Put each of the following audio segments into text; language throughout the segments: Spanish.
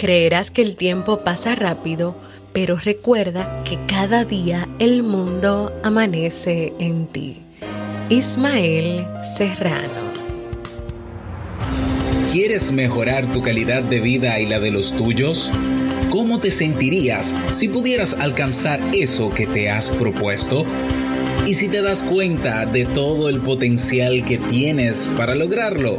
Creerás que el tiempo pasa rápido, pero recuerda que cada día el mundo amanece en ti. Ismael Serrano. ¿Quieres mejorar tu calidad de vida y la de los tuyos? ¿Cómo te sentirías si pudieras alcanzar eso que te has propuesto? ¿Y si te das cuenta de todo el potencial que tienes para lograrlo?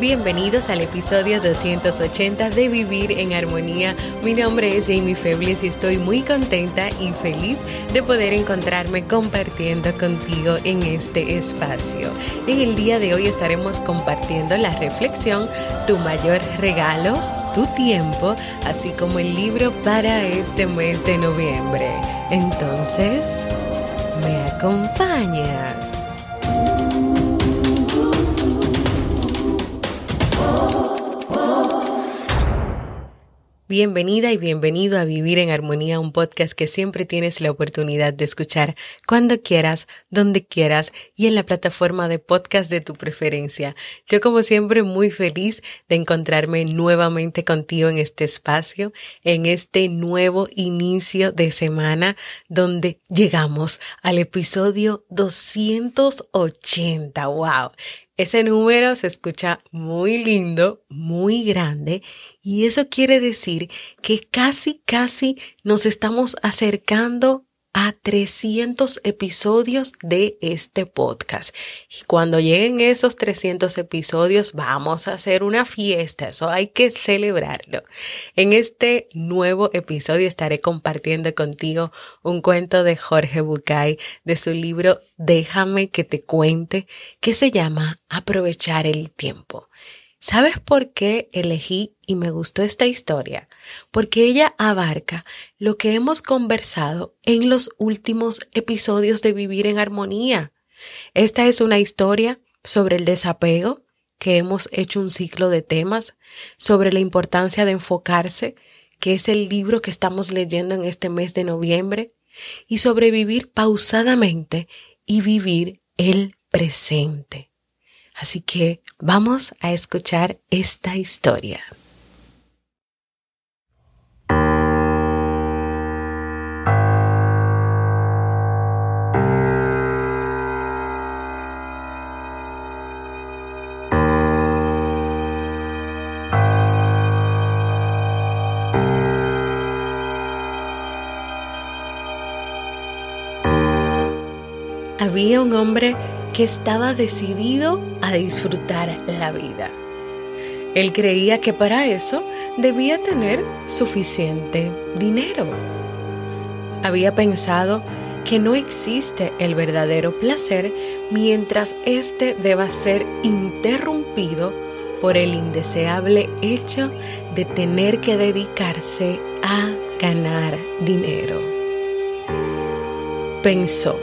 Bienvenidos al episodio 280 de Vivir en Armonía. Mi nombre es Jamie Febles y estoy muy contenta y feliz de poder encontrarme compartiendo contigo en este espacio. En el día de hoy estaremos compartiendo la reflexión Tu mayor regalo, tu tiempo, así como el libro para este mes de noviembre. Entonces, ¿me acompañas? Bienvenida y bienvenido a Vivir en Armonía, un podcast que siempre tienes la oportunidad de escuchar cuando quieras, donde quieras y en la plataforma de podcast de tu preferencia. Yo como siempre muy feliz de encontrarme nuevamente contigo en este espacio, en este nuevo inicio de semana donde llegamos al episodio 280. ¡Wow! Ese número se escucha muy lindo, muy grande, y eso quiere decir que casi, casi nos estamos acercando a 300 episodios de este podcast. Y cuando lleguen esos 300 episodios, vamos a hacer una fiesta. Eso hay que celebrarlo. En este nuevo episodio estaré compartiendo contigo un cuento de Jorge Bucay de su libro Déjame que te cuente, que se llama Aprovechar el tiempo. ¿Sabes por qué elegí y me gustó esta historia? Porque ella abarca lo que hemos conversado en los últimos episodios de Vivir en Armonía. Esta es una historia sobre el desapego, que hemos hecho un ciclo de temas, sobre la importancia de enfocarse, que es el libro que estamos leyendo en este mes de noviembre, y sobre vivir pausadamente y vivir el presente. Así que vamos a escuchar esta historia. Había un hombre que estaba decidido a disfrutar la vida. Él creía que para eso debía tener suficiente dinero. Había pensado que no existe el verdadero placer mientras éste deba ser interrumpido por el indeseable hecho de tener que dedicarse a ganar dinero. Pensó,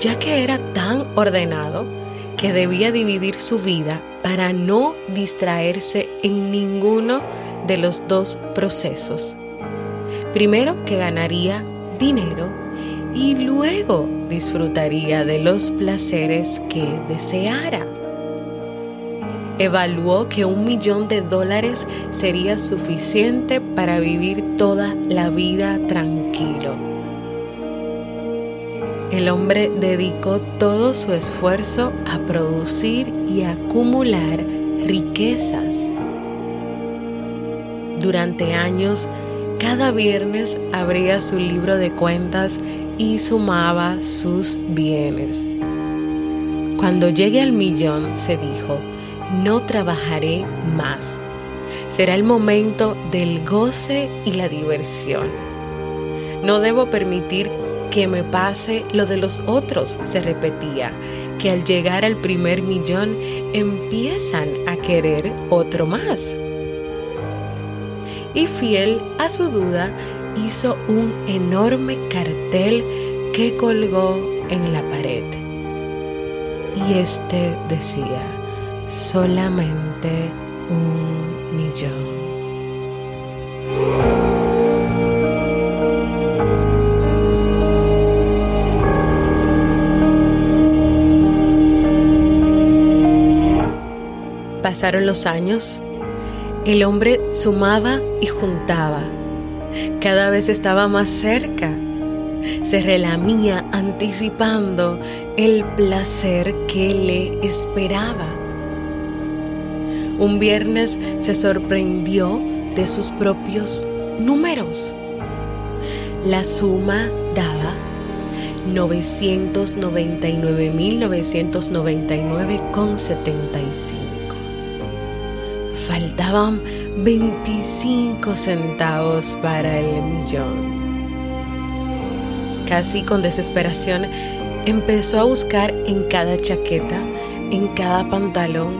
ya que era tan ordenado que debía dividir su vida para no distraerse en ninguno de los dos procesos. Primero que ganaría dinero y luego disfrutaría de los placeres que deseara. Evaluó que un millón de dólares sería suficiente para vivir toda la vida tranquilo el hombre dedicó todo su esfuerzo a producir y acumular riquezas. Durante años cada viernes abría su libro de cuentas y sumaba sus bienes. Cuando llegue al millón, se dijo, no trabajaré más. Será el momento del goce y la diversión. No debo permitir que me pase lo de los otros, se repetía, que al llegar al primer millón empiezan a querer otro más. Y fiel a su duda, hizo un enorme cartel que colgó en la pared. Y este decía, solamente un millón. Pasaron los años, el hombre sumaba y juntaba. Cada vez estaba más cerca. Se relamía anticipando el placer que le esperaba. Un viernes se sorprendió de sus propios números. La suma daba 999.999,75 faltaban 25 centavos para el millón. Casi con desesperación, empezó a buscar en cada chaqueta, en cada pantalón,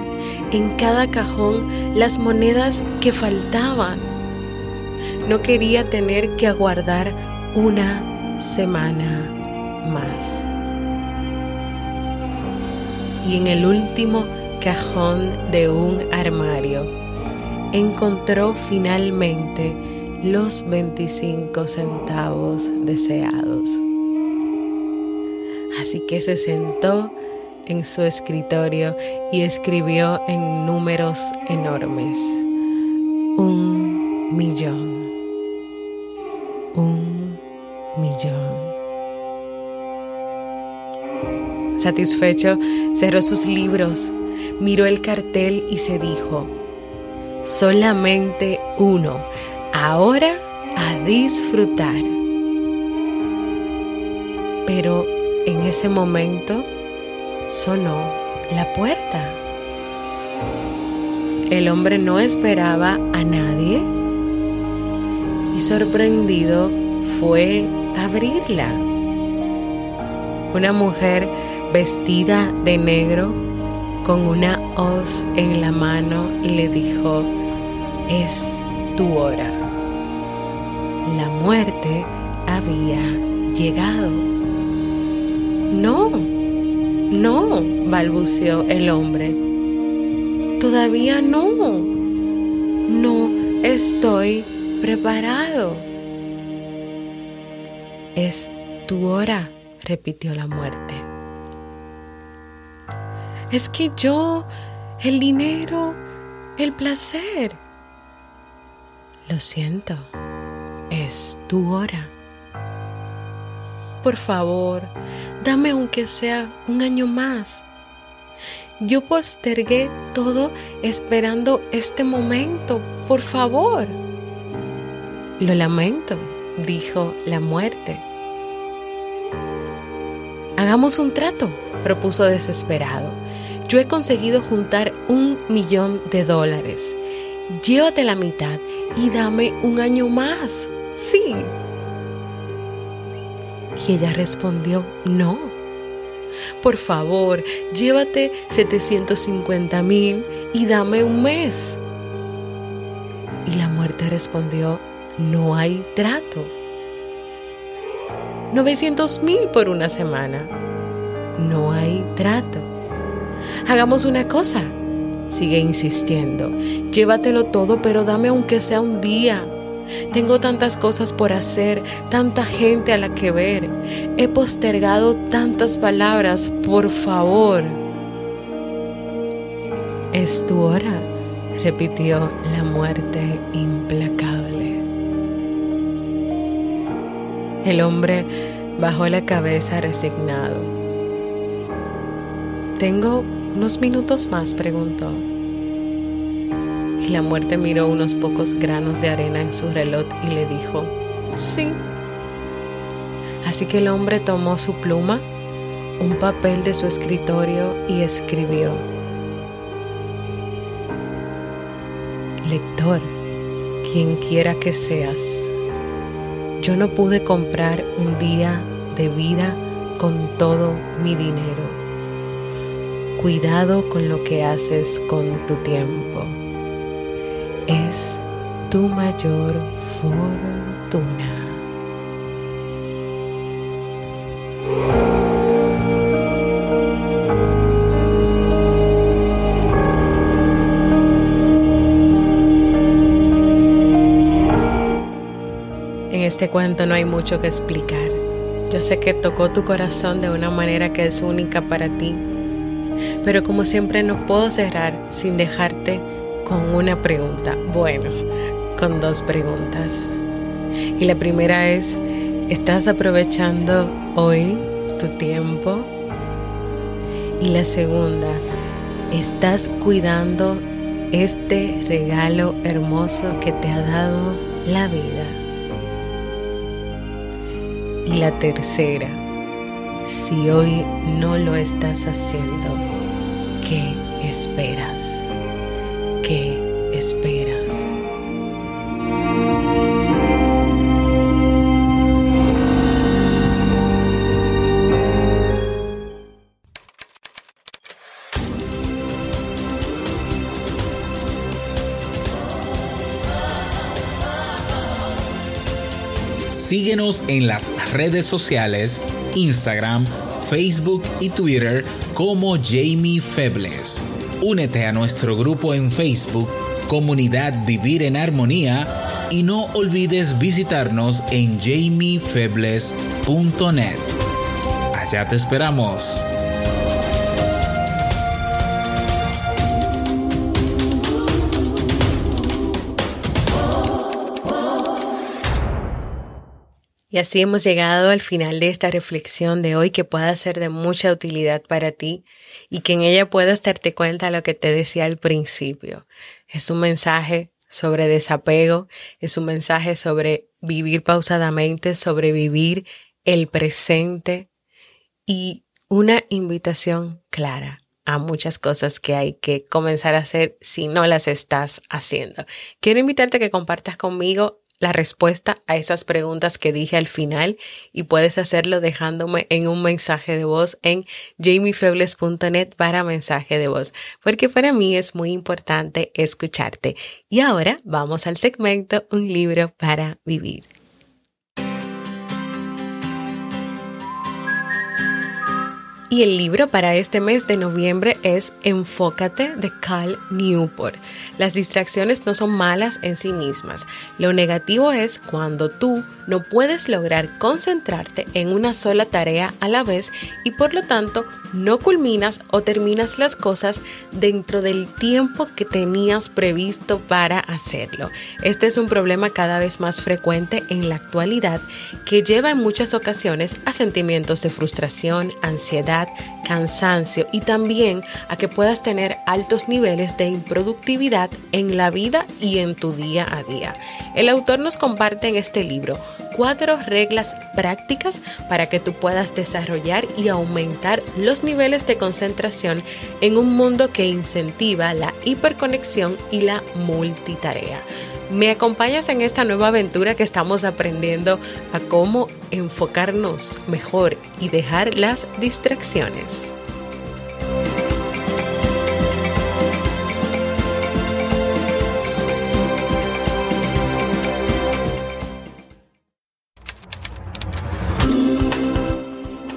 en cada cajón las monedas que faltaban. No quería tener que aguardar una semana más. Y en el último cajón de un armario, encontró finalmente los 25 centavos deseados. Así que se sentó en su escritorio y escribió en números enormes. Un millón. Un millón. Satisfecho, cerró sus libros, miró el cartel y se dijo, solamente uno. Ahora a disfrutar. Pero en ese momento sonó la puerta. El hombre no esperaba a nadie y sorprendido fue abrirla. Una mujer vestida de negro con una hoz en la mano le dijo, es tu hora. La muerte había llegado. No, no, balbuceó el hombre. Todavía no. No estoy preparado. Es tu hora, repitió la muerte. Es que yo, el dinero, el placer. Lo siento, es tu hora. Por favor, dame aunque sea un año más. Yo postergué todo esperando este momento, por favor. Lo lamento, dijo la muerte. Hagamos un trato, propuso desesperado yo he conseguido juntar un millón de dólares. Llévate la mitad y dame un año más. Sí. Y ella respondió, no. Por favor, llévate 750 mil y dame un mes. Y la muerte respondió, no hay trato. 900 mil por una semana. No hay trato. Hagamos una cosa, sigue insistiendo, llévatelo todo, pero dame aunque sea un día. Tengo tantas cosas por hacer, tanta gente a la que ver. He postergado tantas palabras, por favor. Es tu hora, repitió la muerte implacable. El hombre bajó la cabeza resignado. Tengo unos minutos más, preguntó. Y la muerte miró unos pocos granos de arena en su reloj y le dijo, sí. Así que el hombre tomó su pluma, un papel de su escritorio y escribió, Lector, quien quiera que seas, yo no pude comprar un día de vida con todo mi dinero. Cuidado con lo que haces con tu tiempo. Es tu mayor fortuna. En este cuento no hay mucho que explicar. Yo sé que tocó tu corazón de una manera que es única para ti, pero como siempre no puedo cerrar sin dejarte con una pregunta. Bueno, con dos preguntas. Y la primera es, ¿estás aprovechando hoy tu tiempo? Y la segunda, ¿estás cuidando este regalo hermoso que te ha dado la vida? Y la tercera, si hoy no lo estás haciendo, ¿qué esperas? ¿Qué esperas? Síguenos en las redes sociales, Instagram, Facebook y Twitter como Jamie Febles. Únete a nuestro grupo en Facebook, Comunidad Vivir en Armonía, y no olvides visitarnos en jamiefebles.net. Allá te esperamos. Y así hemos llegado al final de esta reflexión de hoy que pueda ser de mucha utilidad para ti y que en ella puedas darte cuenta de lo que te decía al principio. Es un mensaje sobre desapego, es un mensaje sobre vivir pausadamente, sobre vivir el presente y una invitación clara a muchas cosas que hay que comenzar a hacer si no las estás haciendo. Quiero invitarte a que compartas conmigo la respuesta a esas preguntas que dije al final y puedes hacerlo dejándome en un mensaje de voz en jamiefebles.net para mensaje de voz, porque para mí es muy importante escucharte. Y ahora vamos al segmento Un libro para vivir. Y el libro para este mes de noviembre es Enfócate de Cal Newport. Las distracciones no son malas en sí mismas. Lo negativo es cuando tú no puedes lograr concentrarte en una sola tarea a la vez y por lo tanto no culminas o terminas las cosas dentro del tiempo que tenías previsto para hacerlo. Este es un problema cada vez más frecuente en la actualidad que lleva en muchas ocasiones a sentimientos de frustración, ansiedad, cansancio y también a que puedas tener altos niveles de improductividad en la vida y en tu día a día. El autor nos comparte en este libro cuatro reglas prácticas para que tú puedas desarrollar y aumentar los niveles de concentración en un mundo que incentiva la hiperconexión y la multitarea. ¿Me acompañas en esta nueva aventura que estamos aprendiendo a cómo enfocarnos mejor y dejar las distracciones?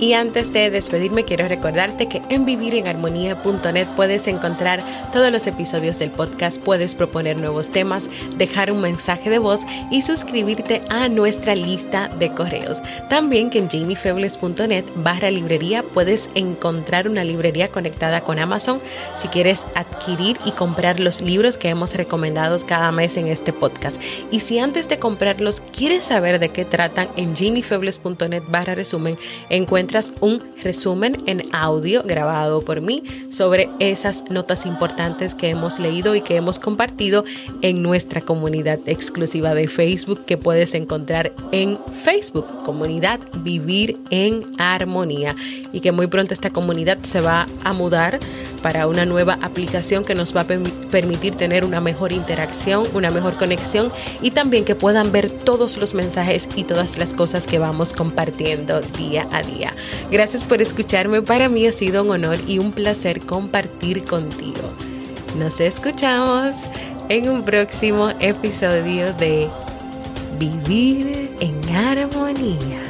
Y antes de despedirme, quiero recordarte que en vivirenarmonía.net puedes encontrar todos los episodios del podcast, puedes proponer nuevos temas, dejar un mensaje de voz y suscribirte a nuestra lista de correos. También que en jamiefebles.net barra librería puedes encontrar una librería conectada con Amazon si quieres adquirir y comprar los libros que hemos recomendado cada mes en este podcast. Y si antes de comprarlos quieres saber de qué tratan, en jamiefebles.net barra resumen encuentras un resumen en audio grabado por mí sobre esas notas importantes que hemos leído y que hemos compartido en nuestra comunidad exclusiva de Facebook que puedes encontrar en Facebook, comunidad Vivir en Armonía. Y que muy pronto esta comunidad se va a mudar para una nueva aplicación que nos va a permitir tener una mejor interacción, una mejor conexión y también que puedan ver todos los mensajes y todas las cosas que vamos compartiendo día a día. Gracias por escucharme, para mí ha sido un honor y un placer compartir contigo. Nos escuchamos en un próximo episodio de Vivir en Armonía.